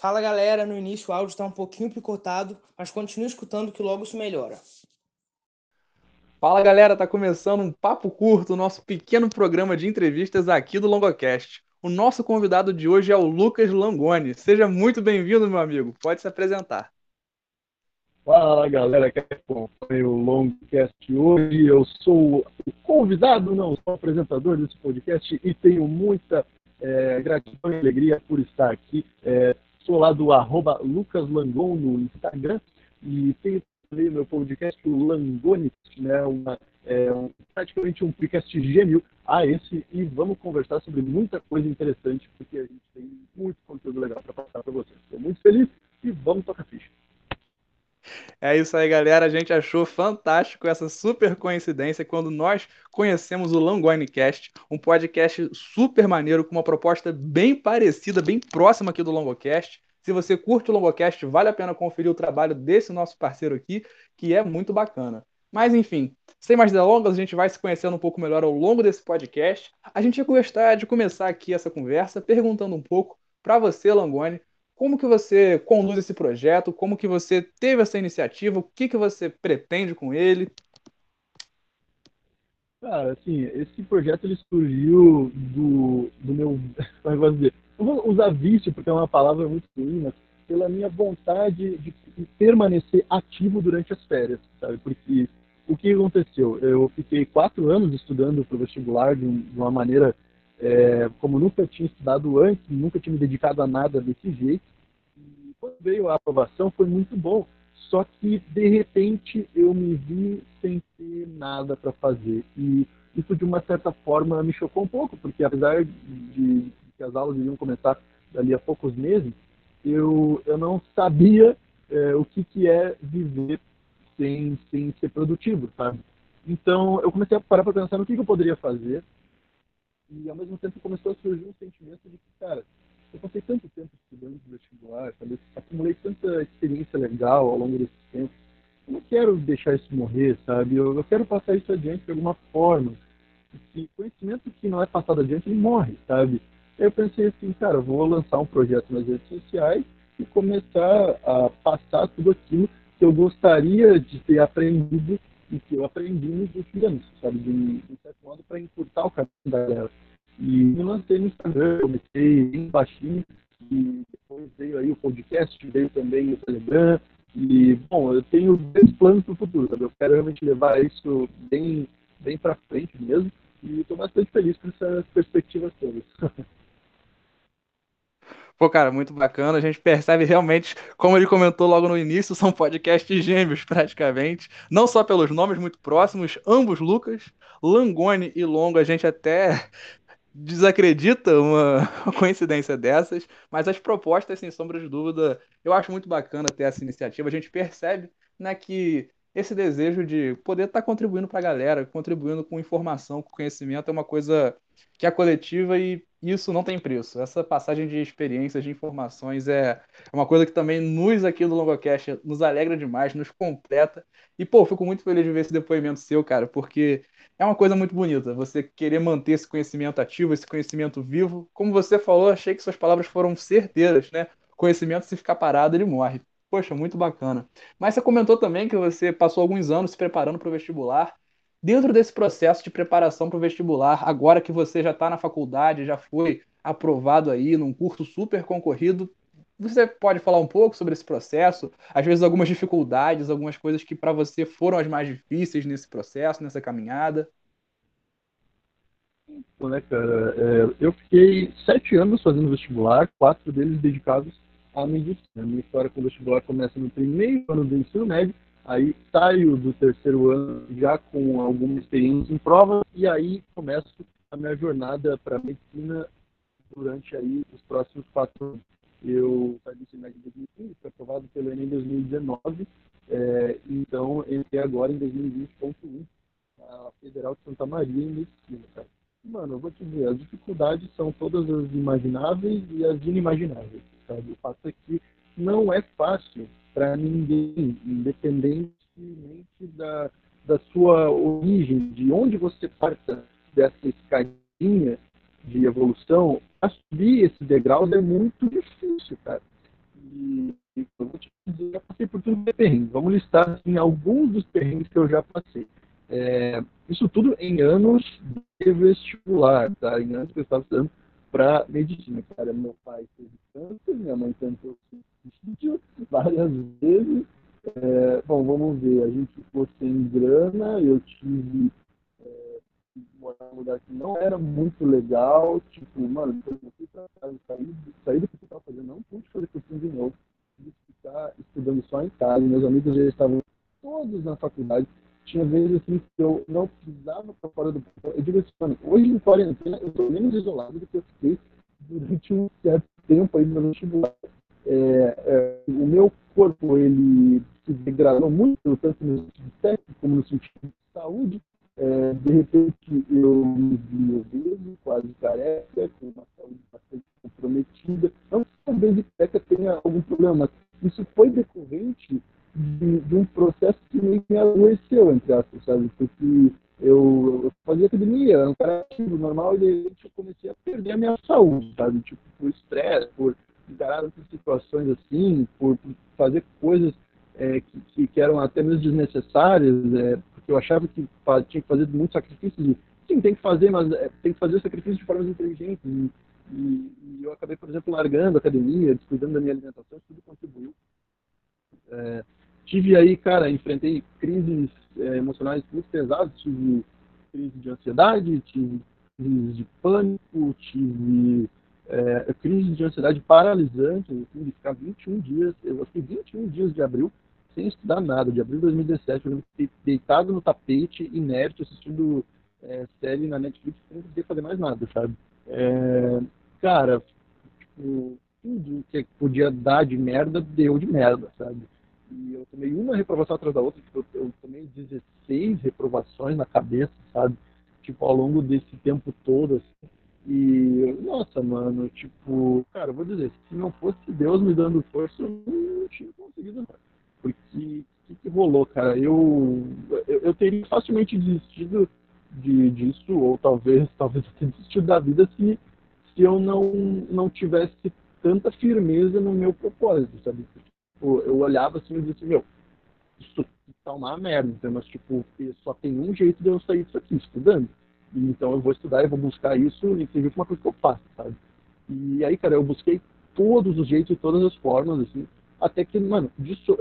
Fala galera, no início o áudio está um pouquinho picotado, mas continue escutando que logo isso melhora. Fala galera, tá começando um papo curto, nosso pequeno programa de entrevistas aqui do Longocast. O nosso convidado de hoje é o Lucas Langoni. Seja muito bem-vindo, meu amigo. Pode se apresentar. Fala galera que acompanha o Longcast hoje. Eu sou o convidado, não, sou o apresentador desse podcast e tenho muita é, gratidão e alegria por estar aqui. É, sou lá do arroba Lucas Langon no Instagram e tenho também meu podcast, o Langonix, né, uma, é, um, praticamente um podcast gêmeo a esse e vamos conversar sobre muita coisa interessante porque a gente tem muito conteúdo legal para passar para vocês. Estou muito feliz e vamos tocar ficha. É isso aí, galera. A gente achou fantástico essa super coincidência quando nós conhecemos o Langoinecast, um podcast super maneiro com uma proposta bem parecida, bem próxima aqui do Longocast. Se você curte o Longocast, vale a pena conferir o trabalho desse nosso parceiro aqui, que é muito bacana. Mas enfim, sem mais delongas, a gente vai se conhecendo um pouco melhor ao longo desse podcast. A gente ia gostar de começar aqui essa conversa perguntando um pouco para você, Langoni, como que você conduz esse projeto? Como que você teve essa iniciativa? O que, que você pretende com ele? Cara, assim, esse projeto ele surgiu do, do meu, como eu vou dizer, não vou usar vício porque é uma palavra muito ruim, mas pela minha vontade de permanecer ativo durante as férias, sabe? Porque o que aconteceu? Eu fiquei quatro anos estudando para o vestibular de, uma maneira é, como nunca tinha estudado antes, nunca tinha me dedicado a nada desse jeito. E quando veio a aprovação foi muito bom. Só que de repente eu me vi sem ter nada para fazer e isso de uma certa forma me chocou um pouco, porque apesar de que as aulas iriam começar dali a poucos meses, eu, eu não sabia é, o que, que é viver sem, sem ser produtivo, sabe? Então eu comecei a parar para pensar no que, que eu poderia fazer e ao mesmo tempo começou a surgir um sentimento de que, cara, eu passei tanto tempo estudando vestibular, sabe? acumulei tanta experiência legal ao longo desse tempo. Eu não quero deixar isso morrer, sabe? Eu, eu quero passar isso adiante de alguma forma. Porque conhecimento que não é passado adiante, ele morre, sabe? Eu pensei assim, cara, vou lançar um projeto nas redes sociais e começar a passar tudo aquilo que eu gostaria de ter aprendido e que eu aprendi nos últimos anos, sabe? De, de certo modo, para encurtar o caminho da galera. E me lancei no Instagram, comecei em baixinho, e depois veio aí o podcast, veio também o Telegram. E, bom, eu tenho grandes planos para o futuro, sabe? Eu quero realmente levar isso bem, bem para frente mesmo. E estou bastante feliz com essas perspectivas todas. Pô, cara, muito bacana. A gente percebe realmente, como ele comentou logo no início, são podcasts gêmeos, praticamente. Não só pelos nomes muito próximos, ambos Lucas, Langoni e Longo, a gente até desacredita uma coincidência dessas, mas as propostas, sem sombra de dúvida, eu acho muito bacana ter essa iniciativa. A gente percebe né, que esse desejo de poder estar tá contribuindo para a galera, contribuindo com informação, com conhecimento, é uma coisa que é coletiva e isso não tem preço. Essa passagem de experiências, de informações é uma coisa que também nos aqui no Longocast nos alegra demais, nos completa. E, pô, fico muito feliz de ver esse depoimento seu, cara, porque é uma coisa muito bonita você querer manter esse conhecimento ativo, esse conhecimento vivo. Como você falou, achei que suas palavras foram certeiras, né? Conhecimento, se ficar parado, ele morre. Poxa, muito bacana. Mas você comentou também que você passou alguns anos se preparando para o vestibular. Dentro desse processo de preparação para o vestibular, agora que você já está na faculdade, já foi aprovado aí num curso super concorrido, você pode falar um pouco sobre esse processo? Às vezes algumas dificuldades, algumas coisas que para você foram as mais difíceis nesse processo, nessa caminhada? Então, né, cara, é, eu fiquei sete anos fazendo vestibular, quatro deles dedicados à medicina. A minha história com o vestibular começa no primeiro ano do ensino médio Aí saio do terceiro ano já com alguma experiência em provas e aí começo a minha jornada para medicina durante aí os próximos quatro anos. Eu saí do ensino médio em 2015, fui aprovado pelo Enem em 2019, é, então entrei agora em 2020.1 a Federal de Santa Maria em medicina, cara. Mano, eu vou te dizer, as dificuldades são todas as imagináveis e as inimagináveis, sabe? O fato é que não é fácil para ninguém, independentemente da, da sua origem, de onde você parta dessa escadinha de evolução, a subir esses degraus é muito difícil, cara. tudo é perrengue. Vamos listar assim, alguns dos perrengues que eu já passei. É, isso tudo em anos de vestibular, tá? Em anos que eu estava estudando para medicina. Cara, meu pai teve câncer, minha mãe tentou suicídio várias vezes. É, bom, vamos ver. A gente ficou sem grana, eu tive num lugar que não era muito legal. Tipo, mano, eu saí, do que eu estava fazendo, não pude fazer cursinho de novo. Que ficar estudando só em casa. Meus amigos já estavam todos na faculdade tinha vezes assim que eu não precisava para fora do Eu digo assim, mano, hoje em quarentena eu estou menos isolado do que eu fiquei durante um certo tempo aí no vestibular. É, é, o meu corpo ele se degradou muito, tanto no sentido técnico como no sentido de saúde. É, de repente eu me vi obeso, quase careca, com uma saúde bastante comprometida. Não que a careca tenha algum problema, isso foi decorrente de, de um processo que me adoeceu, entre aspas, sabe? Porque eu, eu fazia academia, era um cara ativo, normal, e de repente eu comecei a perder a minha saúde, sabe? Tipo, por estresse, por encarar outras situações assim, por, por fazer coisas é, que, que, eram até mesmo desnecessárias, é, eu achava que tinha que fazer muito sacrifício de, sim, tem que fazer, mas é, tem que fazer o sacrifício de formas inteligentes. E, e, e, eu acabei, por exemplo, largando a academia, descuidando da minha alimentação, tudo contribuiu. É, tive aí, cara, enfrentei crises é, emocionais muito pesadas, tive crise de ansiedade, tive crise de pânico, tive é, crise de ansiedade paralisante, assim, de ficar 21 dias, eu fiquei 21 dias de abril sem estudar nada, de abril de 2017, eu deitado no tapete, inerte, assistindo é, série na Netflix, sem conseguir fazer mais nada, sabe? É, cara, tipo, tudo que podia dar de merda, deu de merda, sabe? E eu tomei uma reprovação atrás da outra, tipo, eu, tomei 16 reprovações na cabeça, sabe? Tipo, ao longo desse tempo todo, assim. E, nossa, mano, tipo, cara, vou dizer, se não fosse Deus me dando força, eu não tinha conseguido nada. Porque o que, que, rolou, cara? Eu, eu, eu, teria facilmente desistido de, disso, ou talvez, talvez até desistido da vida se, se eu não, não tivesse tanta firmeza no meu propósito, sabe? Tipo, eu olhava assim e dizia assim, meu, isso tá uma merda, então, mas tipo, só tem um jeito de eu sair disso aqui, estudando. Então eu vou estudar, eu vou buscar isso e tem uma coisa que eu faço, sabe? E aí, cara, eu busquei todos os jeitos e todas as formas, assim, até que, mano, disso,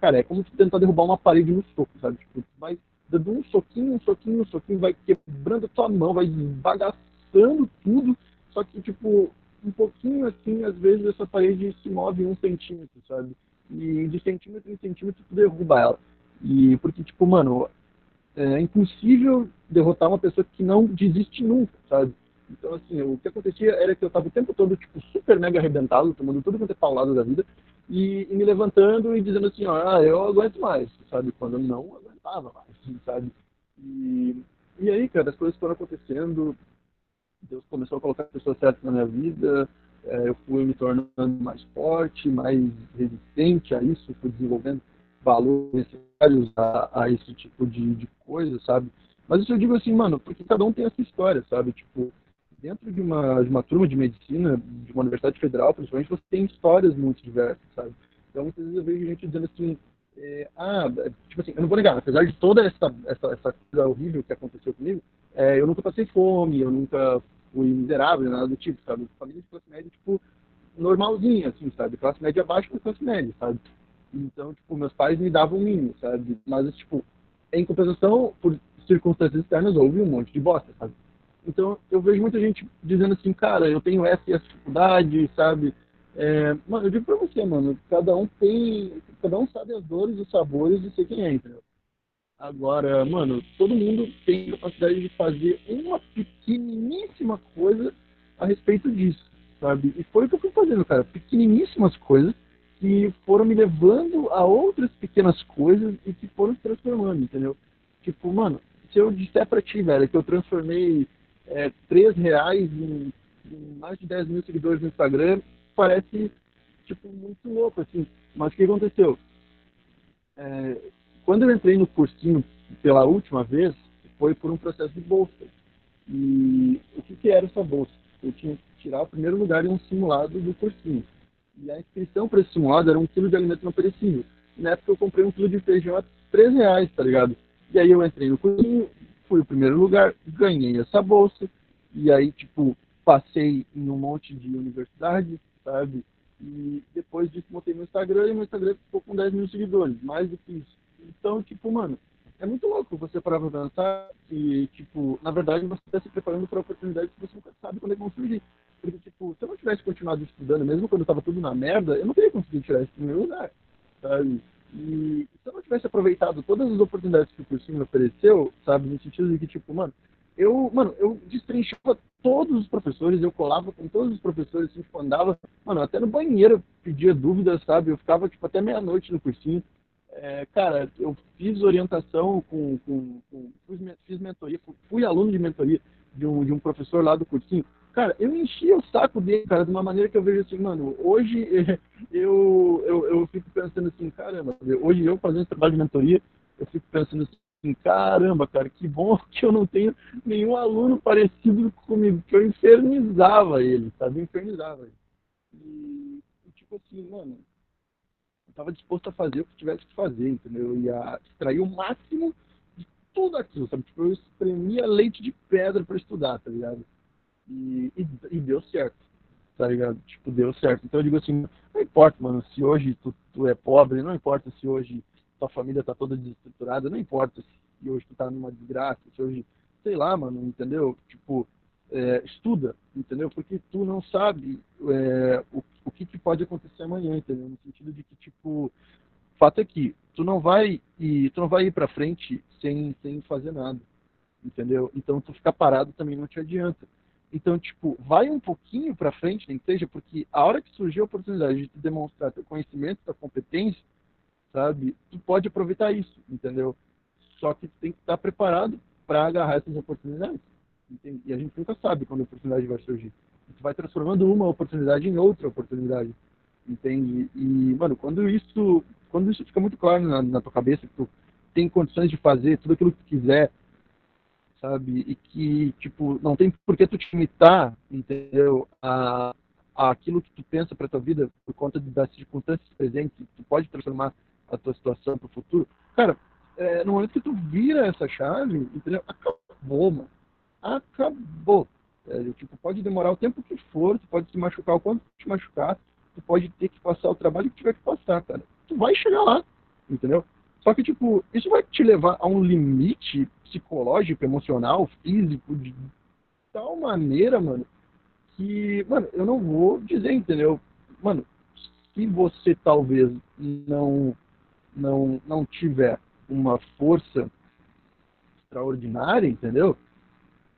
cara, é como tentar derrubar uma parede no soco, sabe? Tipo, vai dando um soquinho, um soquinho, um soquinho, vai quebrando a tua mão, vai bagaçando tudo, só que, tipo, um pouquinho assim, às vezes essa parede se move um centímetro, sabe? e de centímetro em centímetro tu derruba ela. E porque, tipo, mano, é impossível derrotar uma pessoa que não desiste nunca, sabe? Então, assim, o que acontecia era que eu tava o tempo todo, tipo, super mega arrebentado, tomando tudo quanto é paulado da vida, e, e, me levantando e dizendo assim, ó, ah, eu aguento mais, sabe? Quando eu não aguentava mais, sabe? E, e aí, cara, as coisas foram acontecendo, Deus começou a colocar pessoas certas na minha vida, é, eu fui me tornando mais forte, mais resistente a isso, fui desenvolvendo valores necessários a, a esse tipo de, de coisa, sabe? Mas isso eu digo assim, mano, porque cada um tem essa história, sabe? Tipo, dentro de uma, de uma turma de medicina, de uma universidade federal, principalmente, você tem histórias muito diversas, sabe? Então, muitas vezes eu vejo gente dizendo assim, é, ah, tipo assim, eu não vou negar, apesar de toda essa, essa, essa coisa horrível que aconteceu comigo, é, eu nunca passei fome, eu nunca fui miserável, nada do tipo, sabe? Família de classe média, tipo, normalzinha, assim, sabe? Classe média abaixo da classe média, sabe? Então, tipo, meus pais me davam o mínimo, sabe? Mas, tipo, em compensação, por circunstâncias externas, houve um monte de bosta, sabe? Então, eu vejo muita gente dizendo assim, cara, eu tenho essa e essa dificuldade, sabe? É, mano, eu digo pra você, mano, cada um tem, cada um sabe as dores os sabores de ser quem é, entendeu? Agora, mano, todo mundo tem capacidade de fazer uma pequeniníssima coisa a respeito disso, sabe? E foi o que eu fui fazendo, cara. Pequeniníssimas coisas que foram me levando a outras pequenas coisas e que foram se transformando, entendeu? Tipo, mano, se eu disser pra ti, velho, que eu transformei é, 3 reais em, em mais de 10 mil seguidores no Instagram, parece, tipo, muito louco, assim. Mas o que aconteceu? É, quando eu entrei no cursinho pela última vez, foi por um processo de bolsa. E o que, que era essa bolsa? Eu tinha que tirar o primeiro lugar em um simulado do cursinho. E a inscrição para esse simulado era um quilo de alimento não perecível. na época eu comprei um quilo de feijão a 3 reais, tá ligado? E aí eu entrei no cursinho, fui o primeiro lugar, ganhei essa bolsa, e aí, tipo, passei em um monte de universidades, sabe? E depois disso montei meu Instagram e meu Instagram ficou com 10 mil seguidores, mais do que isso. Então, tipo, mano, é muito louco você parar pra pensar e, tipo, na verdade você está se preparando para oportunidades que você nunca sabe quando é vão surgir. Porque, tipo, se eu não tivesse continuado estudando, mesmo quando estava tudo na merda, eu não teria conseguido tirar esse primeiro lugar, sabe? E se eu não tivesse aproveitado todas as oportunidades que o cursinho me ofereceu, sabe? No sentido de que, tipo, mano, eu, mano, eu destrinchava todos os professores, eu colava com todos os professores, assim, tipo, andava, mano, até no banheiro pedia dúvidas, sabe? Eu ficava, tipo, até meia-noite no cursinho. É, cara, eu fiz orientação com, com, com fiz mentoria, fui aluno de mentoria de um, de um professor lá do cursinho. Cara, eu enchia o saco dele, cara, de uma maneira que eu vejo assim, mano, hoje eu, eu, eu fico pensando assim, caramba, hoje eu fazendo trabalho de mentoria, eu fico pensando assim, caramba, cara, que bom que eu não tenho nenhum aluno parecido comigo, que eu infernizava ele, sabe? Eu infernizava ele. E, tipo assim, mano, eu tava disposto a fazer o que tivesse que fazer, entendeu? Eu ia extrair o máximo de tudo aquilo, sabe? Tipo, eu espremia leite de pedra para estudar, tá ligado? E, e, e, deu certo, tá ligado? Tipo, deu certo. Então eu digo assim, não importa, mano, se hoje tu, tu é pobre, não importa se hoje tua família tá toda desestruturada, não importa se hoje tu tá numa desgraça, se hoje, sei lá, mano, entendeu? Tipo, é, estuda, entendeu? Porque tu não sabe é, o, o que, que, pode acontecer amanhã, entendeu? No sentido de que, tipo, fato é que tu não vai ir, tu não vai ir para frente sem, sem fazer nada, entendeu? Então tu ficar parado também não te adianta. Então, tipo, vai um pouquinho para frente, nem que seja, porque a hora que surgir a oportunidade de tu demonstrar teu conhecimento, tua competência, sabe, tu pode aproveitar isso, entendeu? Só que tu tem que estar preparado para agarrar essas oportunidades. Entende? E a gente nunca sabe quando a oportunidade vai surgir. Tu vai transformando uma oportunidade em outra oportunidade, entende? E, mano, quando isso, quando isso fica muito claro na, na tua cabeça que tu tem condições de fazer tudo aquilo que tu quiser, sabe? E que, tipo, não tem por que tu te limitar, entendeu? A, a aquilo que tu pensa para tua vida por conta das circunstâncias presentes, tu pode transformar a tua situação para o futuro. Cara, é, no momento que tu vira essa chave, entendeu? Acabou, mano. Acabou. É, tipo, pode demorar o tempo que for, tu pode se machucar o quanto te machucar, tu pode ter que passar o trabalho que tiver que passar, cara. Tu vai chegar lá, entendeu? Só que, tipo, isso vai te levar a um limite psicológico, emocional, físico, de tal maneira, mano, que, mano, eu não vou dizer, entendeu? Mano, se você talvez não, não, não tiver uma força extraordinária, entendeu?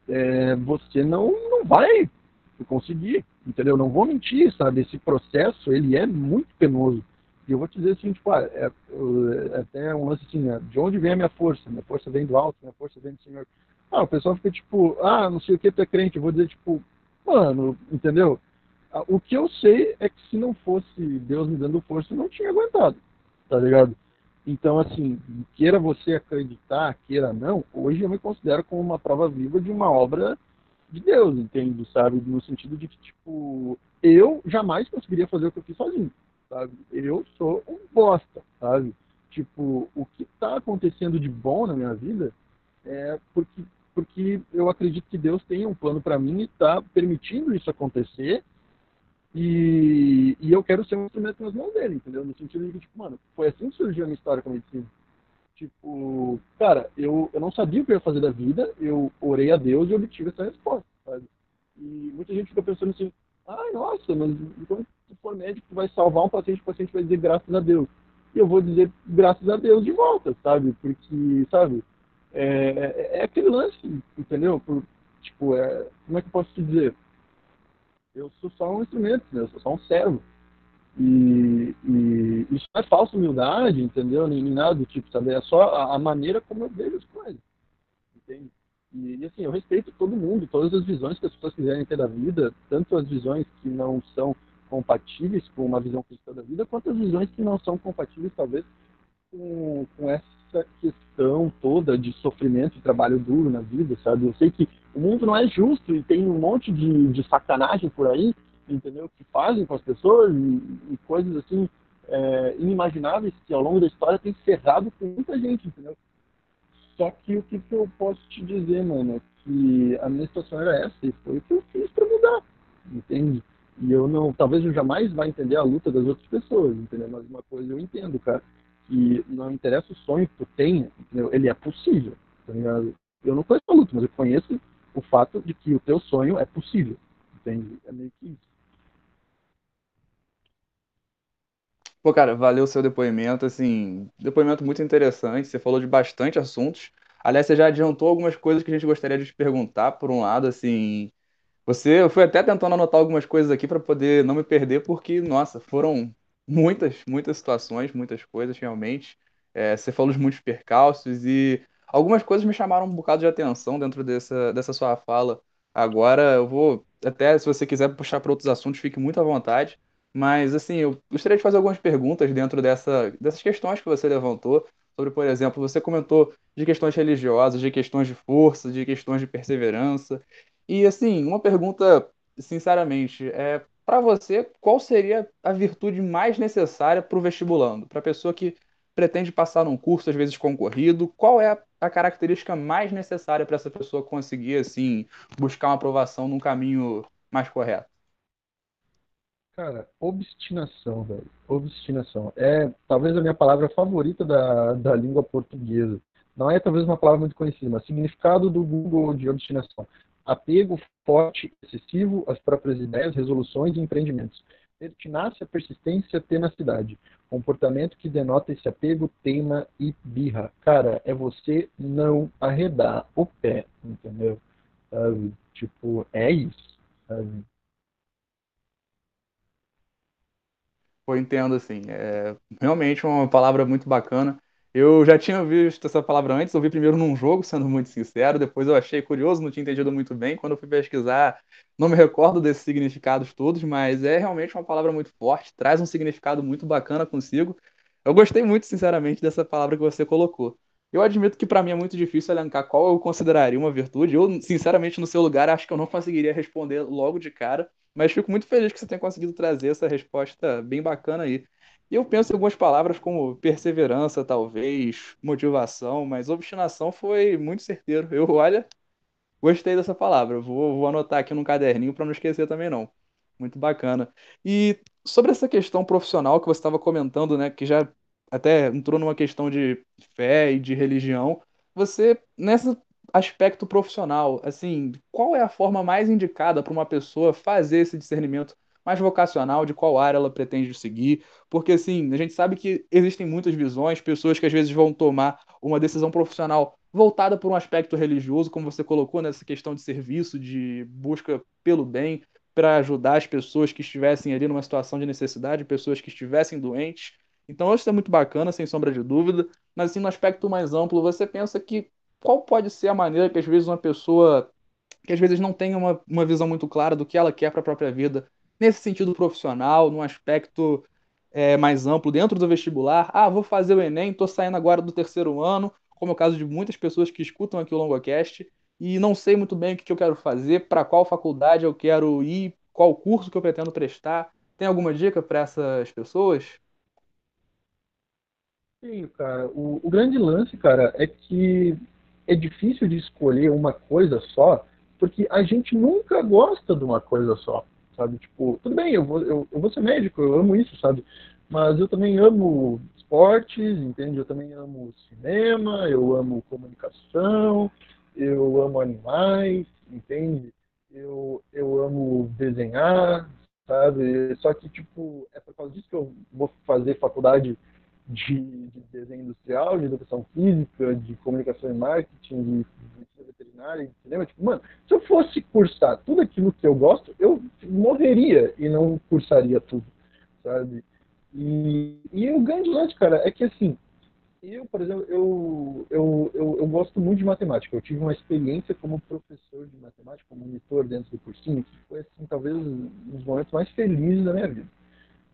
É, você não, não vai conseguir, entendeu? Não vou mentir, sabe? Esse processo, ele é muito penoso. E eu vou te dizer assim, tipo, ah, é, é, até um lance assim, né? de onde vem a minha força? Minha força vem do alto, minha força vem do Senhor. Ah, o pessoal fica tipo, ah, não sei o que, tu é crente. Eu vou dizer, tipo, mano, entendeu? Ah, o que eu sei é que se não fosse Deus me dando força, eu não tinha aguentado, tá ligado? Então, assim, queira você acreditar, queira não, hoje eu me considero como uma prova viva de uma obra de Deus, entende? Sabe? No sentido de que, tipo, eu jamais conseguiria fazer o que eu fiz sozinho sabe? Eu sou um bosta, sabe? Tipo, o que está acontecendo de bom na minha vida é porque, porque eu acredito que Deus tem um plano para mim e está permitindo isso acontecer. E, e eu quero ser um instrumento nas mãos dele, entendeu? No sentido de que, tipo, mano, foi assim que surgiu a minha história com a medicina. Tipo, cara, eu, eu não sabia o que eu ia fazer da vida, eu orei a Deus e obtive essa resposta, sabe? E muita gente fica pensando assim, ai, nossa, mas então se for médico, vai salvar um paciente, o paciente vai dizer graças a Deus. E eu vou dizer graças a Deus de volta, sabe? Porque, sabe, é, é, é aquele lance, entendeu? Por, tipo, é, como é que eu posso te dizer? Eu sou só um instrumento, né? eu sou só um servo. E, e, isso não é falsa humildade, entendeu? Nem, nada do tipo, sabe? É só a, a, maneira como eu vejo as coisas, entende? E, e, assim, eu respeito todo mundo, todas as visões que as pessoas quiserem ter da vida, tanto as visões que não são compatíveis com uma visão cristã da vida, quanto as visões que não são compatíveis, talvez, com, com essa questão toda de sofrimento e trabalho duro na vida, sabe? Eu sei que o mundo não é justo e tem um monte de, de sacanagem por aí, entendeu? Que fazem com as pessoas e, e coisas assim é, inimagináveis que ao longo da história tem ferrado com muita gente, entendeu? Só que o que, que eu posso te dizer, mano, é que a minha situação era essa e foi o que eu fiz para mudar, entende? E eu não, talvez eu jamais vá entender a luta das outras pessoas, entendeu? Mas uma coisa eu entendo, cara, que não interessa o sonho que tu tenha, entendeu? Ele é possível, tá ligado? Eu não conheço a luta, mas eu conheço o fato de que o teu sonho é possível, entende? É meio que isso. Pô, cara, valeu o seu depoimento, assim, depoimento muito interessante, você falou de bastante assuntos. Aliás, você já adiantou algumas coisas que a gente gostaria de te perguntar, por um lado, assim, você, eu fui até tentando anotar algumas coisas aqui para poder não me perder, porque, nossa, foram muitas, muitas situações, muitas coisas, realmente. É, você falou de muitos percalços e algumas coisas me chamaram um bocado de atenção dentro dessa, dessa sua fala. Agora, eu vou, até se você quiser puxar para outros assuntos, fique muito à vontade. Mas, assim, eu gostaria de fazer algumas perguntas dentro dessa, dessas questões que você levantou. Sobre, por exemplo, você comentou de questões religiosas, de questões de força, de questões de perseverança. E, assim, uma pergunta, sinceramente, é para você, qual seria a virtude mais necessária para o vestibulando? Para a pessoa que pretende passar num curso, às vezes concorrido, qual é a, característica mais necessária para essa pessoa conseguir, assim, buscar uma aprovação num caminho mais correto? Cara, obstinação, velho. Obstinação. É talvez a minha palavra favorita da, da língua portuguesa. Não é talvez uma palavra muito conhecida, mas significado do Google de obstinação. Apego forte, excessivo às próprias ideias, resoluções e empreendimentos. Pertinácia, persistência, tenacidade. Comportamento que denota esse apego, teima e birra. Cara, é você não arredar o pé, entendeu? Sabe? Tipo, é isso. Sabe? Pô, entendo, assim. É realmente uma palavra muito bacana. Eu já tinha visto essa palavra antes, ouvi primeiro num jogo, sendo muito sincero, depois eu achei curioso, não tinha entendido muito bem. Quando eu fui pesquisar, não me recordo desses significados todos, mas é realmente uma palavra muito forte, traz um significado muito bacana consigo. Eu gostei muito, sinceramente, dessa palavra que você colocou. Eu admito que para mim é muito difícil elencar qual eu consideraria uma virtude. Eu, sinceramente, no seu lugar, acho que eu não conseguiria responder logo de cara. Mas fico muito feliz que você tenha conseguido trazer essa resposta bem bacana aí. E eu penso em algumas palavras como perseverança, talvez, motivação, mas obstinação foi muito certeiro. Eu, olha, gostei dessa palavra. Vou, vou anotar aqui num caderninho para não esquecer também não. Muito bacana. E sobre essa questão profissional que você estava comentando, né, que já até entrou numa questão de fé e de religião, você nessa aspecto profissional, assim, qual é a forma mais indicada para uma pessoa fazer esse discernimento mais vocacional de qual área ela pretende seguir? Porque, assim, a gente sabe que existem muitas visões, pessoas que às vezes vão tomar uma decisão profissional voltada por um aspecto religioso, como você colocou nessa questão de serviço, de busca pelo bem, para ajudar as pessoas que estivessem ali numa situação de necessidade, pessoas que estivessem doentes. Então, isso é muito bacana, sem sombra de dúvida. Mas, assim, no aspecto mais amplo, você pensa que qual pode ser a maneira que às vezes uma pessoa que às vezes não tem uma, uma visão muito clara do que ela quer para a própria vida, nesse sentido profissional, num aspecto é, mais amplo, dentro do vestibular, ah, vou fazer o Enem, estou saindo agora do terceiro ano, como é o caso de muitas pessoas que escutam aqui o LongoCast, e não sei muito bem o que, eu quero fazer, para qual faculdade eu quero ir, qual curso que eu pretendo prestar. Tem alguma dica para essas pessoas? Sim, cara. O, o grande lance, cara, é que é difícil de escolher uma coisa só, porque a gente nunca gosta de uma coisa só, sabe? Tipo, tudo bem, eu vou, eu, eu vou ser médico, eu amo isso, sabe? Mas eu também amo esportes, entende? Eu também amo cinema, eu amo comunicação, eu amo animais, entende? Eu, eu amo desenhar, sabe? Só que, tipo, é por causa disso que eu vou fazer faculdade de, de, desenho industrial, de educação física, de comunicação e marketing, de medicina veterinária, de cinema. Tipo, mano, se eu fosse cursar tudo aquilo que eu gosto, eu morreria e não cursaria tudo, sabe? E, e o grande lance, cara, é que assim, eu, por exemplo, eu, eu, eu, eu, gosto muito de matemática. Eu tive uma experiência como professor de matemática, como monitor dentro do cursinho, que foi, assim, talvez um dos momentos mais felizes da minha vida.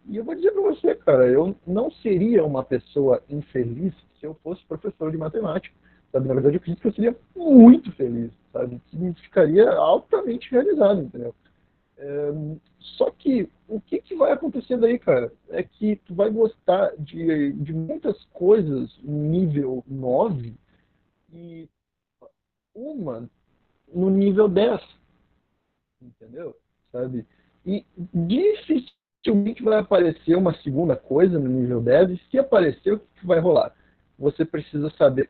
E eu vou dizer para você, cara, eu não seria uma pessoa infeliz se eu fosse professor de matemática. Sabe? Na verdade, eu acredito que eu seria muito feliz, sabe? Que ficaria altamente realizado, entendeu? É, só que o que, que vai acontecer daí, cara? É que tu vai gostar de, de muitas coisas nível 9 e uma no nível 10. Entendeu? Sabe? E dificilmente vai aparecer uma segunda coisa no nível 10. E se aparecer, o que vai rolar? Você precisa saber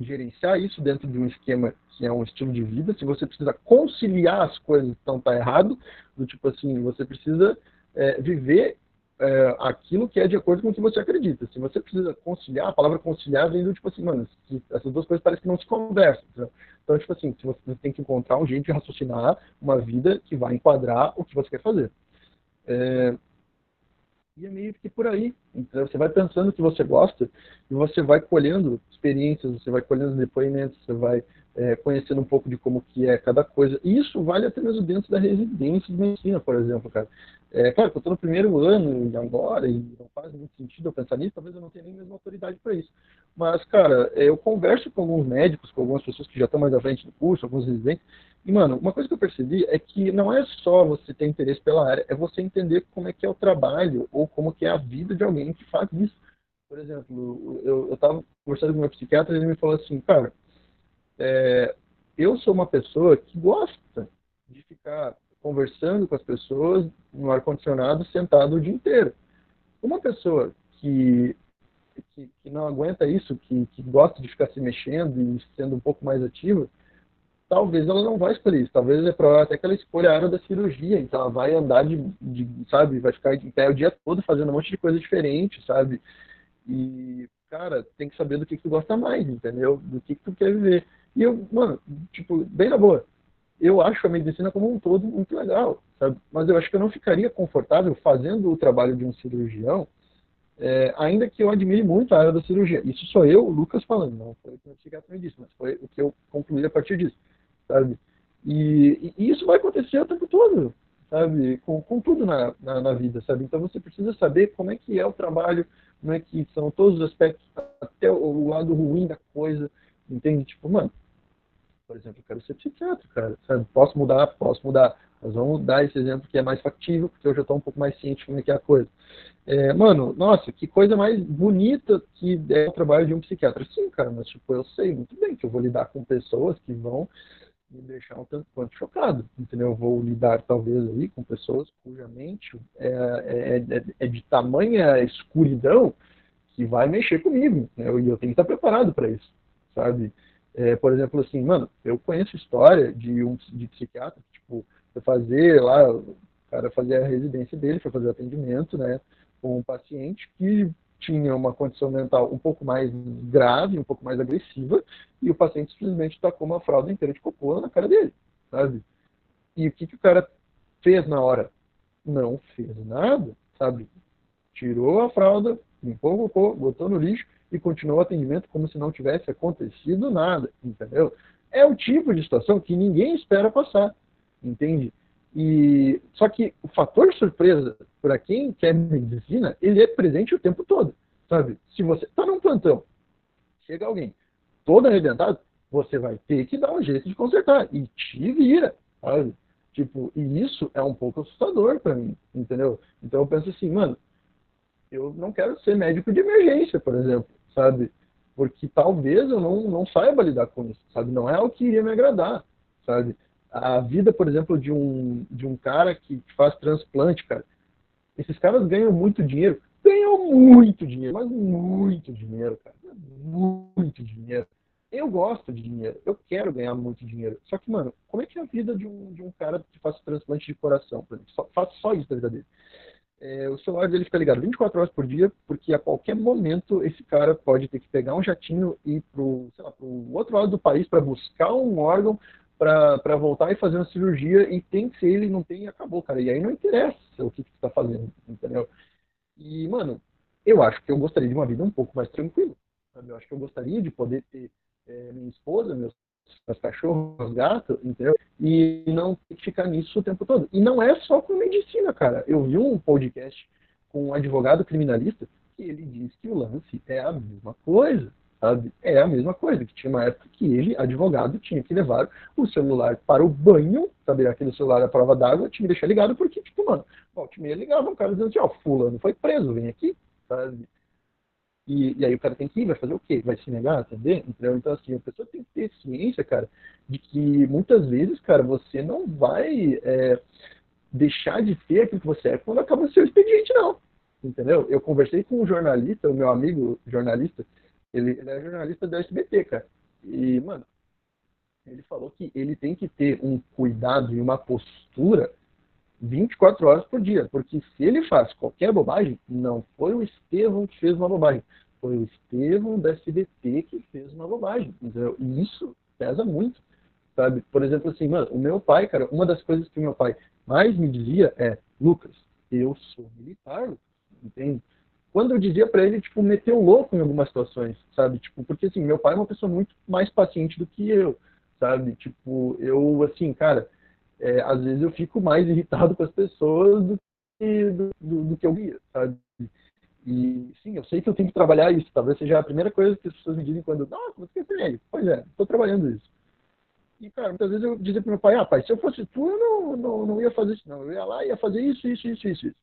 gerenciar isso dentro de um esquema que é um estilo de vida, se você precisa conciliar as coisas que estão tá errado, do tipo assim, você precisa é, viver é, aquilo que é de acordo com o que você acredita. Se você precisa conciliar, a palavra conciliar vem do tipo assim, mano, essas duas coisas parecem que não se conversam. Então, tipo assim, você tem que encontrar um jeito de raciocinar uma vida que vai enquadrar o que você quer fazer. É, e é meio que por aí. Então, você vai pensando o que você gosta e você vai colhendo experiências, você vai colhendo depoimentos, você vai é, conhecendo um pouco de como que é cada coisa. E isso vale até mesmo dentro da residência de medicina, por exemplo, cara. É, claro que eu estou no primeiro ano agora e não faz muito sentido eu pensar nisso, talvez eu não tenha nem mesmo autoridade para isso. Mas, cara, eu converso com alguns médicos, com algumas pessoas que já estão mais à frente do curso, alguns residentes, e, mano, uma coisa que eu percebi é que não é só você ter interesse pela área, é você entender como é que é o trabalho ou como que é a vida de alguém que faz isso. Por exemplo, eu estava conversando com meu psiquiatra e ele me falou assim, cara, é, eu sou uma pessoa que gosta de ficar conversando com as pessoas no ar-condicionado sentado o dia inteiro. Uma pessoa que, que, que não aguenta isso, que, que gosta de ficar se mexendo e sendo um pouco mais ativa, talvez ela não vai escolher isso. Talvez é provável até que ela escolha a área da cirurgia. Então ela vai andar de, de, sabe, vai ficar em pé o dia todo fazendo um monte de coisa diferente, sabe? E, cara, tem que saber do que, que tu gosta mais, entendeu? Do que, que tu quer viver. E eu, mano, tipo, bem na boa, eu acho a medicina como um todo muito legal, sabe? Mas eu acho que eu não ficaria confortável fazendo o trabalho de um cirurgião, é, ainda que eu admire muito a área da cirurgia. Isso sou eu, Lucas, falando, não foi o que o me disse, mas foi o que eu concluí a partir disso sabe? E, e, isso vai acontecer o tempo todo, sabe? Com, com tudo na, na, na, vida, sabe? Então você precisa saber como é que é o trabalho, como é que são todos os aspectos, até o lado ruim da coisa, entende? Tipo, mano, por exemplo, eu quero ser psiquiatra, cara, sabe? Posso mudar? Posso mudar. Mas vamos dar esse exemplo que é mais factível, porque eu já estou um pouco mais ciente como é que é a coisa. É, mano, nossa, que coisa mais bonita que é o trabalho de um psiquiatra. Sim, cara, mas tipo, eu sei muito bem que eu vou lidar com pessoas que vão me deixar um tanto quanto chocado, entendeu? Eu vou lidar talvez aí com pessoas cuja mente é, é, é, é de tamanha escuridão que vai mexer comigo, né? E eu tenho que estar preparado para isso, sabe? É, por exemplo, assim, mano, eu conheço história de um de psiquiatra, tipo, fazer lá, o cara fazia a residência dele, foi fazer atendimento, né, com um paciente que tinha uma condição mental um pouco mais grave, um pouco mais agressiva, e o paciente simplesmente tacou uma fralda inteira de cocô na cara dele, sabe? E o que, que o cara fez na hora? Não fez nada, sabe? Tirou a fralda, limpou o cocô, botou no lixo e continuou o atendimento como se não tivesse acontecido nada, entendeu? É o tipo de situação que ninguém espera passar, entende? E só que o fator surpresa para quem quer medicina, ele é presente o tempo todo, sabe? Se você está num plantão, chega alguém todo arrebentado, você vai ter que dar um jeito de consertar e te vira, sabe? Tipo, e isso é um pouco assustador para mim, entendeu? Então eu penso assim, mano, eu não quero ser médico de emergência, por exemplo, sabe? Porque talvez eu não, não saiba lidar com isso, sabe? Não é o que iria me agradar, sabe? a vida, por exemplo, de um, de um cara que faz transplante, cara. Esses caras ganham muito dinheiro. Ganham muito dinheiro, mas muito dinheiro, cara. Muito dinheiro. Eu gosto de dinheiro, eu quero ganhar muito dinheiro. Só que, mano, como é que é a vida de um, de um cara que faz transplante de coração, por exemplo? Só, faz só isso da vida dele. É, o celular dele fica ligado 24 horas por dia, porque a qualquer momento esse cara pode ter que pegar um jatinho e ir pro, pro outro lado do país para buscar um órgão para voltar e fazer uma cirurgia e tem que ser ele, não tem acabou, cara. E aí não interessa o que, que tu tá fazendo, entendeu? E, mano, eu acho que eu gostaria de uma vida um pouco mais tranquila. Sabe? Eu acho que eu gostaria de poder ter é, minha esposa, meus, meus cachorros, meus gatos, entendeu? E não ficar nisso o tempo todo. E não é só com medicina, cara. Eu vi um podcast com um advogado criminalista que ele diz que o lance é a mesma coisa sabe? É a mesma coisa, que tinha uma época que ele, advogado, tinha que levar o celular para o banho, sabe? Aquele celular à prova d'água, tinha que deixar ligado, porque, tipo, mano, volta e ligava um cara dizendo assim, ó, fulano foi preso, vem aqui, sabe? E, e, aí o cara tem que ir, vai fazer o quê? Vai se negar a? Entendeu? Então, assim, a pessoa tem que ter ciência, cara, de que muitas vezes, cara, você não vai é, deixar de ter aquilo que você é quando acaba o seu expediente, não. Entendeu? Eu conversei com um jornalista, o meu amigo jornalista, ele, ele é jornalista da SBT, cara. E, mano, ele falou que ele tem que ter um cuidado e uma postura 24 horas por dia. Porque se ele faz qualquer bobagem, não foi o Estevão que fez uma bobagem. Foi o Estevão da SBT que fez uma bobagem. Entendeu? E isso pesa muito. Sabe? Por exemplo, assim, mano, o meu pai, cara, uma das coisas que o meu pai mais me dizia é, Lucas, eu sou militar, entende? Quando eu dizia para ele, tipo, meteu louco em algumas situações, sabe? Tipo, porque assim, meu pai é uma pessoa muito mais paciente do que eu, sabe? Tipo, eu, assim, cara, é, às vezes eu fico mais irritado com as pessoas do que, do, do, do que eu via, sabe? E sim, eu sei que eu tenho que trabalhar isso. Talvez seja a primeira coisa que as pessoas me dizem quando, nossa, você quer ser Pois é, estou trabalhando isso. E, cara, muitas vezes eu dizia para meu pai, ah, pai, se eu fosse tu, eu não, não, não ia fazer isso, não. Eu ia lá e ia fazer isso, isso, isso, isso, isso.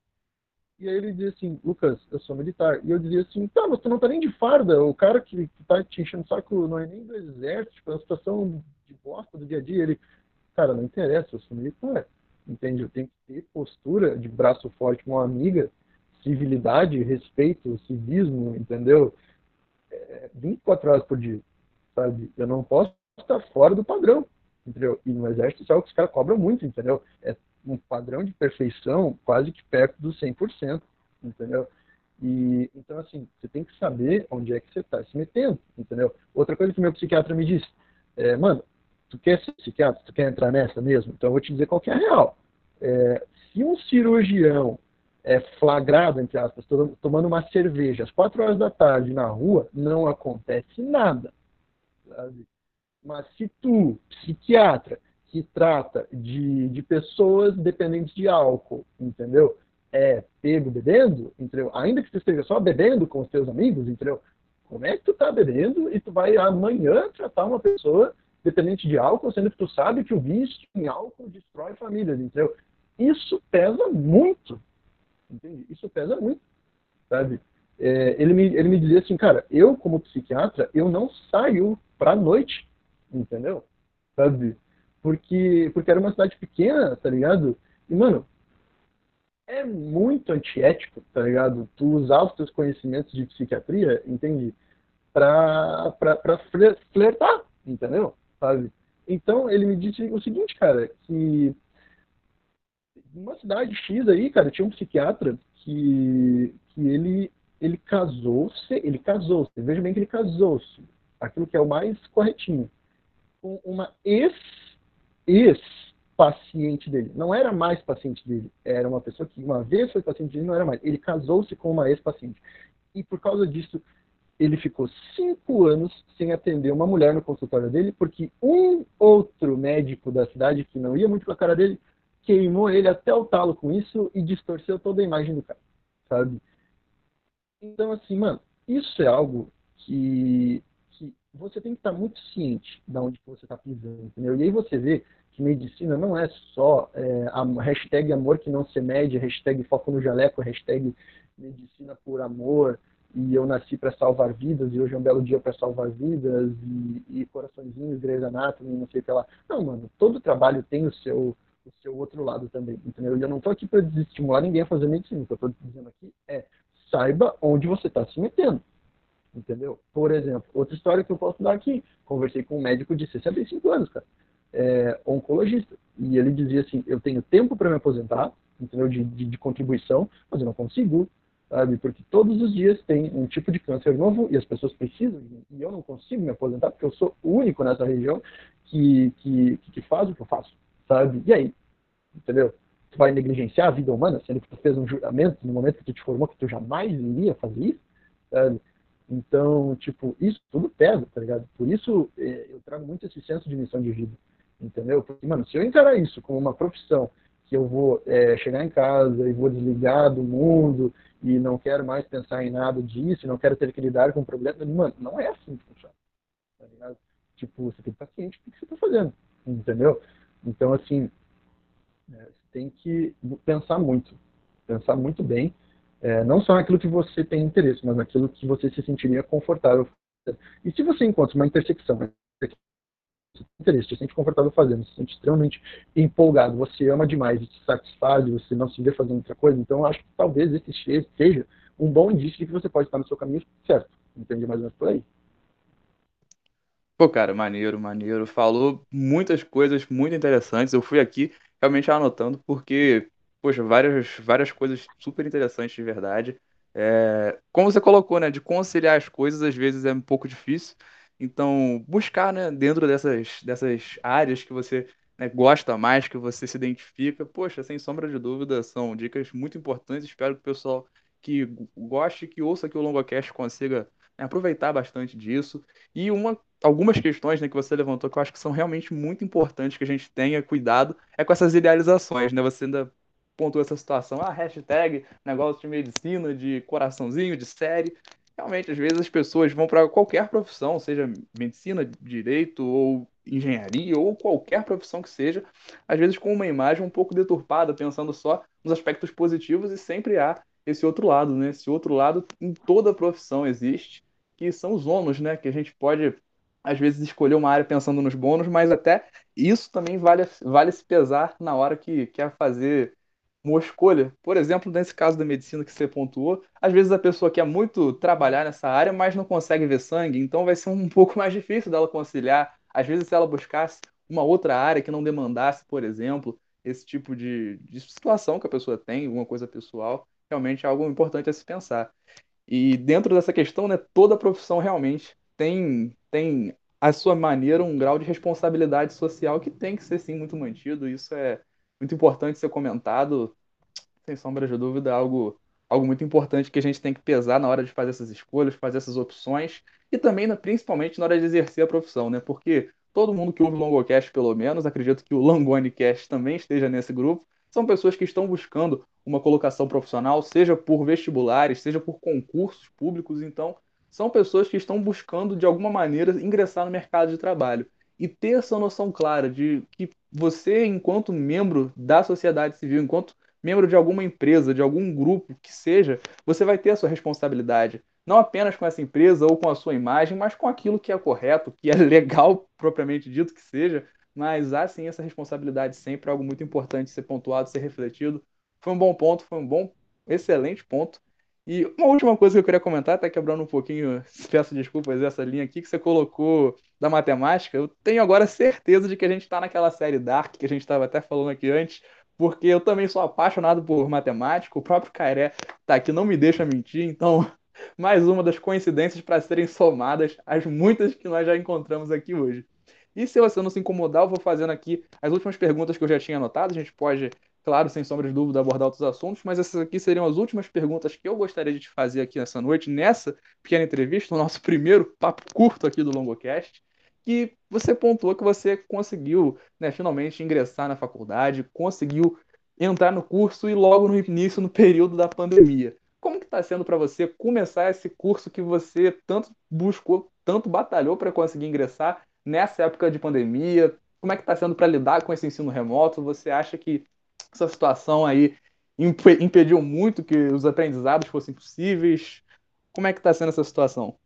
E aí ele dizia assim, Lucas, eu sou militar. E eu dizia assim, tá, mas tu não tá nem de farda. O cara que, que tá te enchendo o saco não é nem do exército, tipo, é uma situação de bosta do dia a dia. Ele, Cara, não interessa, eu sou militar. Entende? Eu tenho que ter postura de braço forte com uma amiga, civilidade, respeito, civismo, entendeu? É, 24 horas por dia, sabe? Eu não posso estar fora do padrão, entendeu? E no exército isso é o que os caras cobram muito, entendeu? É um padrão de perfeição quase que perto do 100%, entendeu? E, então, assim, você tem que saber onde é que você está se metendo, entendeu? Outra coisa que meu psiquiatra me disse, é, mano, tu quer ser psiquiatra, tu quer entrar nessa mesmo? Então eu vou te dizer qual que é a real. É, se um cirurgião é flagrado, entre aspas, tomando uma cerveja às quatro horas da tarde na rua, não acontece nada. Sabe? Mas se tu, psiquiatra, que trata de, de pessoas dependentes de álcool, entendeu? É pego bebendo, entendeu? Ainda que tu esteja só bebendo com os teus amigos, entendeu? Como é que tu tá bebendo e tu vai amanhã tratar uma pessoa dependente de álcool, sendo que tu sabe que o vício em álcool destrói famílias, entendeu? Isso pesa muito, entende? Isso pesa muito, sabe? É, ele, me, ele me dizia assim, cara, eu como psiquiatra, eu não saio pra noite, entendeu? Sabe? Porque, porque era uma cidade pequena, tá ligado? E, mano, é muito antiético, tá ligado? Tu usar os teus conhecimentos de psiquiatria, entende? Pra, pra, pra flertar, entendeu? Sabe? Então, ele me disse o seguinte, cara, que numa cidade X aí, cara, tinha um psiquiatra que, que ele, ele casou-se, ele casou-se, veja bem que ele casou-se, aquilo que é o mais corretinho, com uma ex, ex-paciente dele. Não era mais paciente dele, era uma pessoa que uma vez foi paciente dele, não era mais. Ele casou-se com uma ex-paciente. E por causa disso, ele ficou cinco anos sem atender uma mulher no consultório dele, porque um outro médico da cidade, que não ia muito com a cara dele, queimou ele até o talo com isso e distorceu toda a imagem do cara, sabe? Então, assim, mano, isso é algo que, que você tem que estar muito ciente de onde você está pisando, entendeu? E aí você vê que medicina não é só é, a hashtag amor que não se mede, hashtag foco no jaleco, hashtag medicina por amor, e eu nasci para salvar vidas, e hoje é um belo dia para salvar vidas, e, e coraçõezinhos, Grey's Anatomy, não sei o que lá. Não, mano, todo trabalho tem o seu, o seu outro lado também, entendeu? E eu não estou aqui para desestimular ninguém a fazer medicina, o que eu estou dizendo aqui é, saiba onde você está se metendo, entendeu? Por exemplo, outra história que eu posso dar aqui, conversei com um médico de 65 anos, cara, é, oncologista, e ele dizia assim, eu tenho tempo para me aposentar, entendeu, de, de, de contribuição, mas eu não consigo sabe? Porque todos os dias tem um tipo de câncer novo e as pessoas precisam, e eu não consigo me aposentar porque eu sou o único nessa região que, que, que faz o que eu faço, sabe? E aí? Entendeu? Tu vai negligenciar a vida humana, sendo que tu fez um juramento no momento que tu te formou que tu jamais iria fazer isso, sabe? Então, tipo, isso tudo pesa, tá ligado? Por isso é, eu trago muito esse senso de missão de vida, entendeu? Porque, mano, se eu encarar isso como uma profissão que eu vou é, chegar em casa e vou desligar do mundo e não quero mais pensar em nada disso, não quero ter que lidar com problemas. Mano, não é assim que funciona. Tá ligado? Tipo, você tem que estar ciente do que você está fazendo, entendeu? Então, assim, é, você tem que pensar muito, pensar muito bem, é, não só naquilo que você tem interesse, mas naquilo que você se sentiria confortável. E se você encontra uma intersecção interesse, se sente confortável fazendo, se sente extremamente empolgado, você ama demais te satisfaz, você não se vê fazendo outra coisa, então acho que talvez esse seja um bom indício de que você pode estar no seu caminho certo. Entende mais ou menos por aí. Pô, cara, maneiro, maneiro. Falou muitas coisas muito interessantes. Eu fui aqui realmente anotando porque, poxa, várias, várias coisas super interessantes de verdade. É, como você colocou, né, de conciliar as coisas às vezes é um pouco difícil. Então, buscar, né, dentro dessas, dessas áreas que você né, gosta mais, que você se identifica, poxa, sem sombra de dúvida, são dicas muito importantes. Espero que o pessoal que goste, que ouça aqui o LongoCast consiga né, aproveitar bastante disso. E uma, algumas questões né, que você levantou que eu acho que são realmente muito importantes que a gente tenha cuidado é com essas idealizações, né? Você ainda pontuou essa situação, ah, hashtag negócio de medicina, de coraçãozinho, de série realmente, às vezes as pessoas vão para qualquer profissão, seja medicina, direito ou engenharia ou qualquer profissão que seja, às vezes com uma imagem um pouco deturpada, pensando só nos aspectos positivos e sempre há esse outro lado, né? Esse outro lado em toda profissão existe, que são os ônus, né? Que a gente pode às vezes escolher uma área pensando nos bônus, mas até isso também vale, vale se pesar na hora que quer fazer uma escolha. Por exemplo, nesse caso da medicina que você pontuou, às vezes a pessoa quer muito trabalhar nessa área, mas não consegue ver sangue, então vai ser um pouco mais difícil dela conciliar. Às vezes, se ela buscasse uma outra área que não demandasse, por exemplo, esse tipo de, de situação que a pessoa tem, alguma coisa pessoal, realmente é algo importante a se pensar. E dentro dessa questão, né, toda profissão realmente tem, tem a sua maneira um grau de responsabilidade social que tem que ser sim muito mantido. Isso é muito importante ser comentado, sem sombra de dúvida, algo, algo muito importante que a gente tem que pesar na hora de fazer essas escolhas, fazer essas opções e também, né, principalmente, na hora de exercer a profissão, né? Porque todo mundo que ouve o Longocast, pelo menos, acredito que o LangoneCast também esteja nesse grupo, são pessoas que estão buscando uma colocação profissional, seja por vestibulares, seja por concursos públicos, então são pessoas que estão buscando de alguma maneira ingressar no mercado de trabalho e ter essa noção clara de que você, enquanto membro da sociedade civil, enquanto membro de alguma empresa, de algum grupo que seja, você vai ter a sua responsabilidade. Não apenas com essa empresa ou com a sua imagem, mas com aquilo que é correto, que é legal, propriamente dito que seja, mas há sim essa responsabilidade sempre, algo muito importante ser pontuado, ser refletido. Foi um bom ponto, foi um bom, excelente ponto. E uma última coisa que eu queria comentar, até quebrando um pouquinho, peço desculpas, essa linha aqui que você colocou da matemática, eu tenho agora certeza de que a gente está naquela série Dark, que a gente estava até falando aqui antes, porque eu também sou apaixonado por matemática, o próprio Cairé tá aqui, não me deixa mentir, então, mais uma das coincidências para serem somadas às muitas que nós já encontramos aqui hoje. E se você não se incomodar, eu vou fazendo aqui as últimas perguntas que eu já tinha anotado, a gente pode claro, sem sombra de dúvida, abordar outros assuntos, mas essas aqui seriam as últimas perguntas que eu gostaria de te fazer aqui nessa noite, nessa pequena entrevista, o nosso primeiro papo curto aqui do Longocast, que você pontuou que você conseguiu, né, finalmente ingressar na faculdade, conseguiu entrar no curso e logo no início, no período da pandemia. Como que está sendo para você começar esse curso que você tanto buscou, tanto batalhou para conseguir ingressar nessa época de pandemia? Como é que está sendo para lidar com esse ensino remoto? Você acha que essa situação aí impediu muito que os aprendizados fossem possíveis? Como é que está sendo essa situação?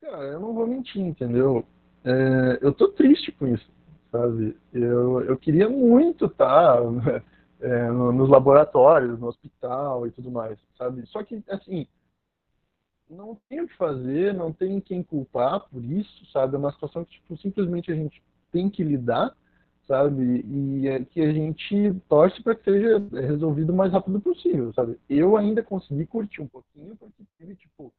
Cara, eu não vou mentir, entendeu? É, eu tô triste com isso, sabe? Eu, eu queria muito estar tá, é, nos laboratórios, no hospital e tudo mais, sabe? Só que, assim, não tem o que fazer, não tem quem culpar por isso, sabe? É uma situação que, tipo, simplesmente a gente tem que lidar sabe? E é que a gente torce para que seja resolvido o mais rápido possível, sabe? Eu ainda consegui curtir um pouquinho porque tive, tipo,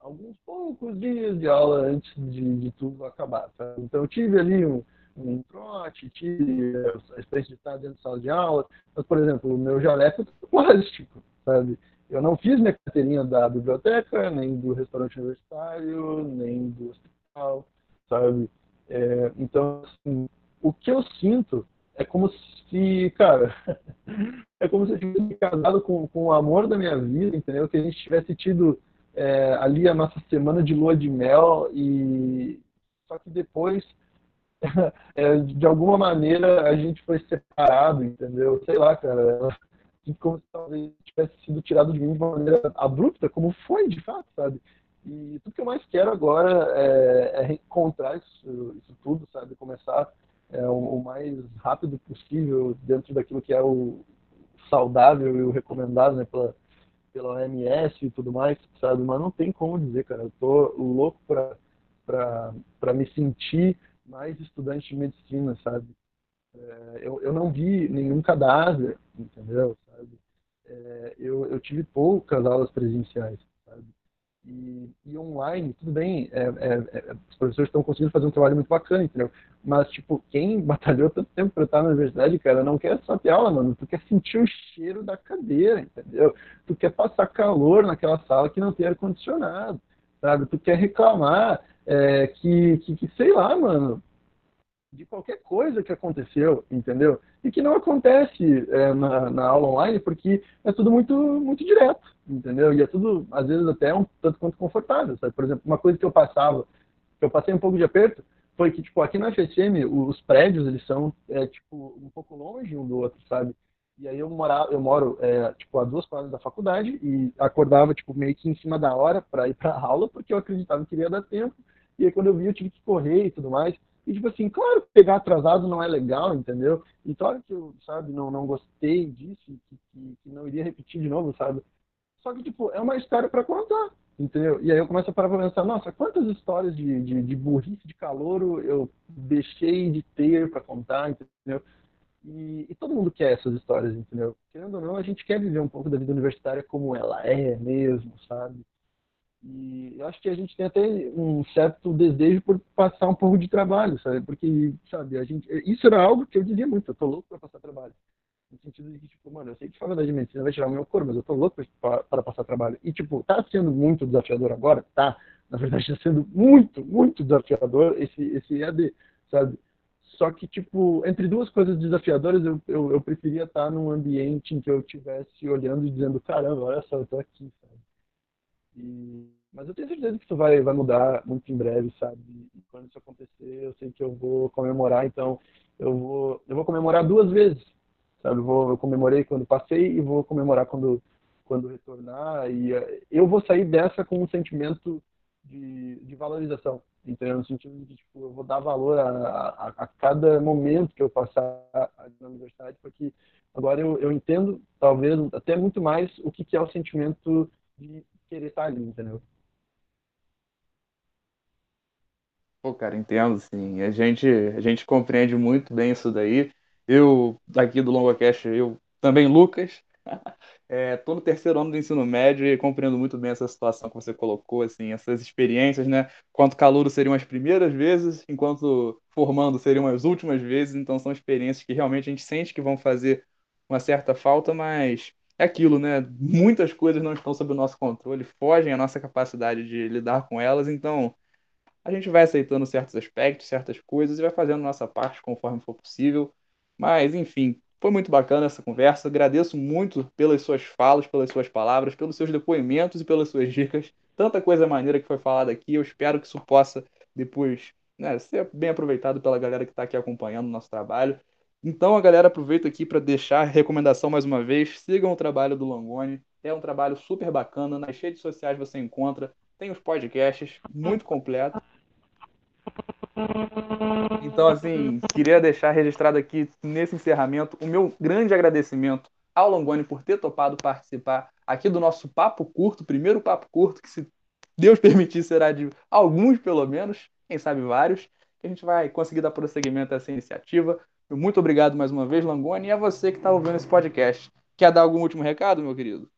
alguns poucos dias de aula antes de, de tudo acabar, sabe? Então eu tive ali um, um trote, tive a experiência de estar dentro da sala de aula, mas, por exemplo, o meu jaleco é plástico, sabe? Eu não fiz minha carteirinha da biblioteca, nem do restaurante universitário, nem do hospital, sabe? É, então, assim, o que eu sinto é como se, cara, é como se eu tivesse casado com, com o amor da minha vida, entendeu? Que a gente tivesse tido é, ali a nossa semana de lua de mel e só que depois é, de alguma maneira a gente foi separado, entendeu? Sei lá, cara, como se talvez tivesse sido tirado de mim de uma maneira abrupta, como foi de fato, sabe? E tudo que eu mais quero agora é, é reencontrar isso, isso, tudo, sabe? Começar é, o, o, mais rápido possível dentro daquilo que é o saudável e o recomendado, né? Pela, pela OMS e tudo mais, sabe? Mas não tem como dizer, cara. Eu tô louco para me sentir mais estudante de medicina, sabe? É, eu, eu não vi nenhum cadáver, entendeu? Sabe? É, eu, eu tive poucas aulas presenciais? E, e online, tudo bem, é, é, é os professores estão conseguindo fazer um trabalho muito bacana, entendeu? Mas, tipo, quem batalhou tanto tempo para estar na universidade, cara, não quer só ter aula, mano. Tu quer sentir o cheiro da cadeira, entendeu? Tu quer passar calor naquela sala que não tem ar-condicionado, sabe? Tu quer reclamar é, que, que, que, sei lá, mano, de qualquer coisa que aconteceu, entendeu? E que não acontece é, na, na, aula online porque é tudo muito, muito direto, entendeu? E é tudo, às vezes, até um tanto quanto confortável, sabe? Por exemplo, uma coisa que eu passava, que eu passei um pouco de aperto, foi que, tipo, aqui na FSM, os prédios, eles são, é, tipo, um pouco longe um do outro, sabe? E aí eu, morava, eu moro, é, tipo, a duas quadras da faculdade e acordava, tipo, meio que em cima da hora para ir para aula, porque eu acreditava que iria dar tempo. E aí quando eu vi, eu tive que correr e tudo mais. E, tipo assim, claro que pegar atrasado não é legal, entendeu? E claro que eu, sabe, não, não gostei disso, que, que, que não iria repetir de novo, sabe? Só que, tipo, é uma história para contar, entendeu? E aí eu começo a parar pra pensar, nossa, quantas histórias de, de, de burrice de calouro eu deixei de ter para contar, entendeu? E, e, todo mundo quer essas histórias, entendeu? Querendo ou não, a gente quer viver um pouco da vida universitária como ela é mesmo, sabe? E eu acho que a gente tem até um certo desejo por passar um pouco de trabalho, sabe? Porque, sabe, a gente, isso era algo que eu dizia muito, eu tô louco para passar trabalho. No sentido de que, tipo, mano, eu sei que faculdade de medicina vai tirar o meu corpo, mas eu tô louco para, passar trabalho. E, tipo, tá sendo muito desafiador agora? Tá. Na verdade, tá sendo muito, muito desafiador esse, esse EAD, sabe? Só que, tipo, entre duas coisas desafiadoras, eu, eu, eu preferia estar num ambiente em que eu estivesse olhando e dizendo, caramba, olha só, eu tô aqui, sabe? E mas eu tenho certeza que isso vai, vai mudar muito em breve, sabe? E quando isso acontecer, eu sei que eu vou comemorar, então eu vou, eu vou comemorar duas vezes, sabe? Eu, vou, eu comemorei quando passei e vou comemorar quando, quando retornar. E eh, eu vou sair dessa com um sentimento de, de valorização, entendeu? No sentido de, tipo, eu vou dar valor a, a, a cada momento que eu passar na universidade, porque agora eu, eu entendo, talvez, até muito mais o que, que é o sentimento de querer estar ali, entendeu? Pô, cara, entendo, sim. A gente, a gente compreende muito bem isso daí. Eu, daqui do LongoCast, eu também, Lucas, é, tô no terceiro ano do ensino médio e compreendo muito bem essa situação que você colocou, assim, essas experiências, né? Quanto caluro seriam as primeiras vezes, enquanto formando seriam as últimas vezes, então são experiências que realmente a gente sente que vão fazer uma certa falta, mas é aquilo, né? Muitas coisas não estão sob o nosso controle, fogem à nossa capacidade de lidar com elas, então a gente vai aceitando certos aspectos, certas coisas e vai fazendo nossa parte conforme for possível. Mas, enfim, foi muito bacana essa conversa. Agradeço muito pelas suas falas, pelas suas palavras, pelos seus depoimentos e pelas suas dicas. Tanta coisa maneira que foi falada aqui. Eu espero que isso possa depois né, ser bem aproveitado pela galera que está aqui acompanhando o nosso trabalho. Então, a galera aproveita aqui para deixar a recomendação mais uma vez. Sigam o trabalho do Longoni. É um trabalho super bacana. Nas redes sociais você encontra. Tem os podcasts muito completos. Então, assim, queria deixar registrado aqui nesse encerramento o meu grande agradecimento ao Longoni por ter topado participar aqui do nosso papo curto, primeiro papo curto, que se Deus permitir será de alguns pelo menos, quem sabe vários, que a gente vai conseguir dar prosseguimento a essa iniciativa. Muito obrigado mais uma vez, Langoni, e a você que está ouvindo esse podcast. Quer dar algum último recado, meu querido?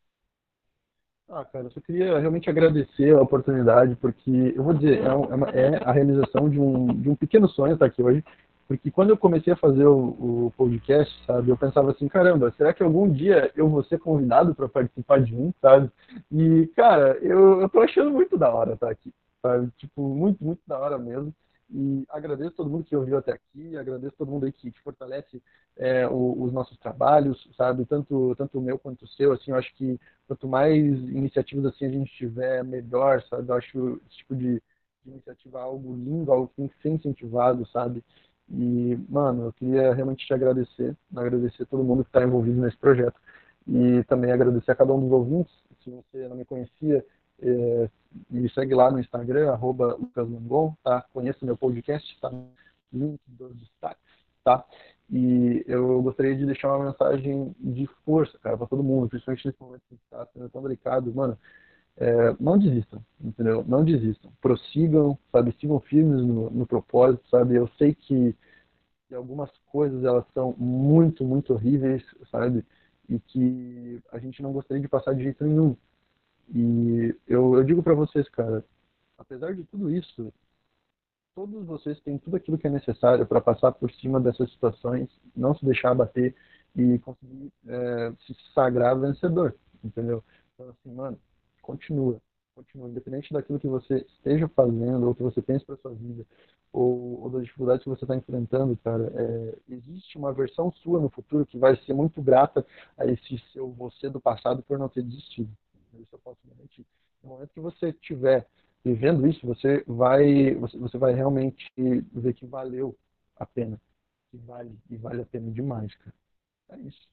Ah, cara, eu só queria realmente agradecer a oportunidade, porque eu vou dizer, é, uma, é a realização de um, de um pequeno sonho estar aqui hoje, porque quando eu comecei a fazer o, o podcast, sabe, eu pensava assim, caramba, será que algum dia eu vou ser convidado para participar de um, sabe? E, cara, eu, eu tô achando muito da hora estar aqui, sabe? Tipo, muito, muito da hora mesmo. E agradeço todo mundo que ouviu até aqui, agradeço todo mundo aí que, que fortalece é, o, os nossos trabalhos, sabe? Tanto, tanto o meu quanto o seu, assim, eu acho que quanto mais iniciativas assim a gente tiver, melhor, sabe? Eu acho esse tipo de, de iniciativa algo lindo, algo que tem que ser incentivado, sabe? E, mano, eu queria realmente te agradecer, agradecer todo mundo que está envolvido nesse projeto. E também agradecer a cada um dos ouvintes. Se você não me conhecia, é, me segue lá no Instagram, arroba Lucas Langon, tá? Conheça meu podcast, tá no link dos destaques, tá? E eu gostaria de deixar uma mensagem de força, cara, para todo mundo, principalmente nesse momento que está sendo tão delicado, mano. É, não desistam, entendeu? Não desistam. Prossigam, sabe? Sigam firmes no, no propósito, sabe? Eu sei que, que algumas coisas elas são muito, muito horríveis, sabe? E que a gente não gostaria de passar de jeito nenhum. E eu, eu digo para vocês, cara, apesar de tudo isso, todos vocês têm tudo aquilo que é necessário para passar por cima dessas situações, não se deixar abater e conseguir é, se sagrar vencedor, entendeu? Então, assim, mano, continua, continua, independente daquilo que você esteja fazendo ou que você pense para sua vida ou, ou das dificuldades que você está enfrentando, cara, é, existe uma versão sua no futuro que vai ser muito grata a esse seu você do passado por não ter desistido isso eu posso garantir. No momento que você estiver vivendo isso, você vai, você, você vai realmente ver que valeu a pena. Que vale, e vale a pena demais, cara. É isso.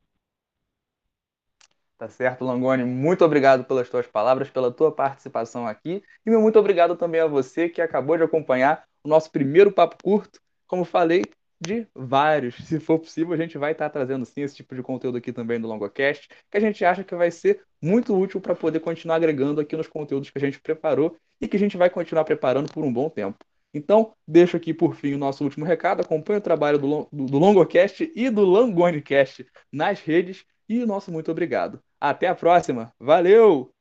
Tá certo, Langoni. Muito obrigado pelas tuas palavras, pela tua participação aqui. E meu muito obrigado também a você que acabou de acompanhar o nosso primeiro papo curto. Como falei, de vários. Se for possível, a gente vai estar trazendo sim esse tipo de conteúdo aqui também no LongoCast, que a gente acha que vai ser muito útil para poder continuar agregando aqui nos conteúdos que a gente preparou e que a gente vai continuar preparando por um bom tempo. Então, deixo aqui por fim o nosso último recado. Acompanhe o trabalho do, do, do LongoCast e do LangoneCast nas redes. E nosso muito obrigado. Até a próxima. Valeu!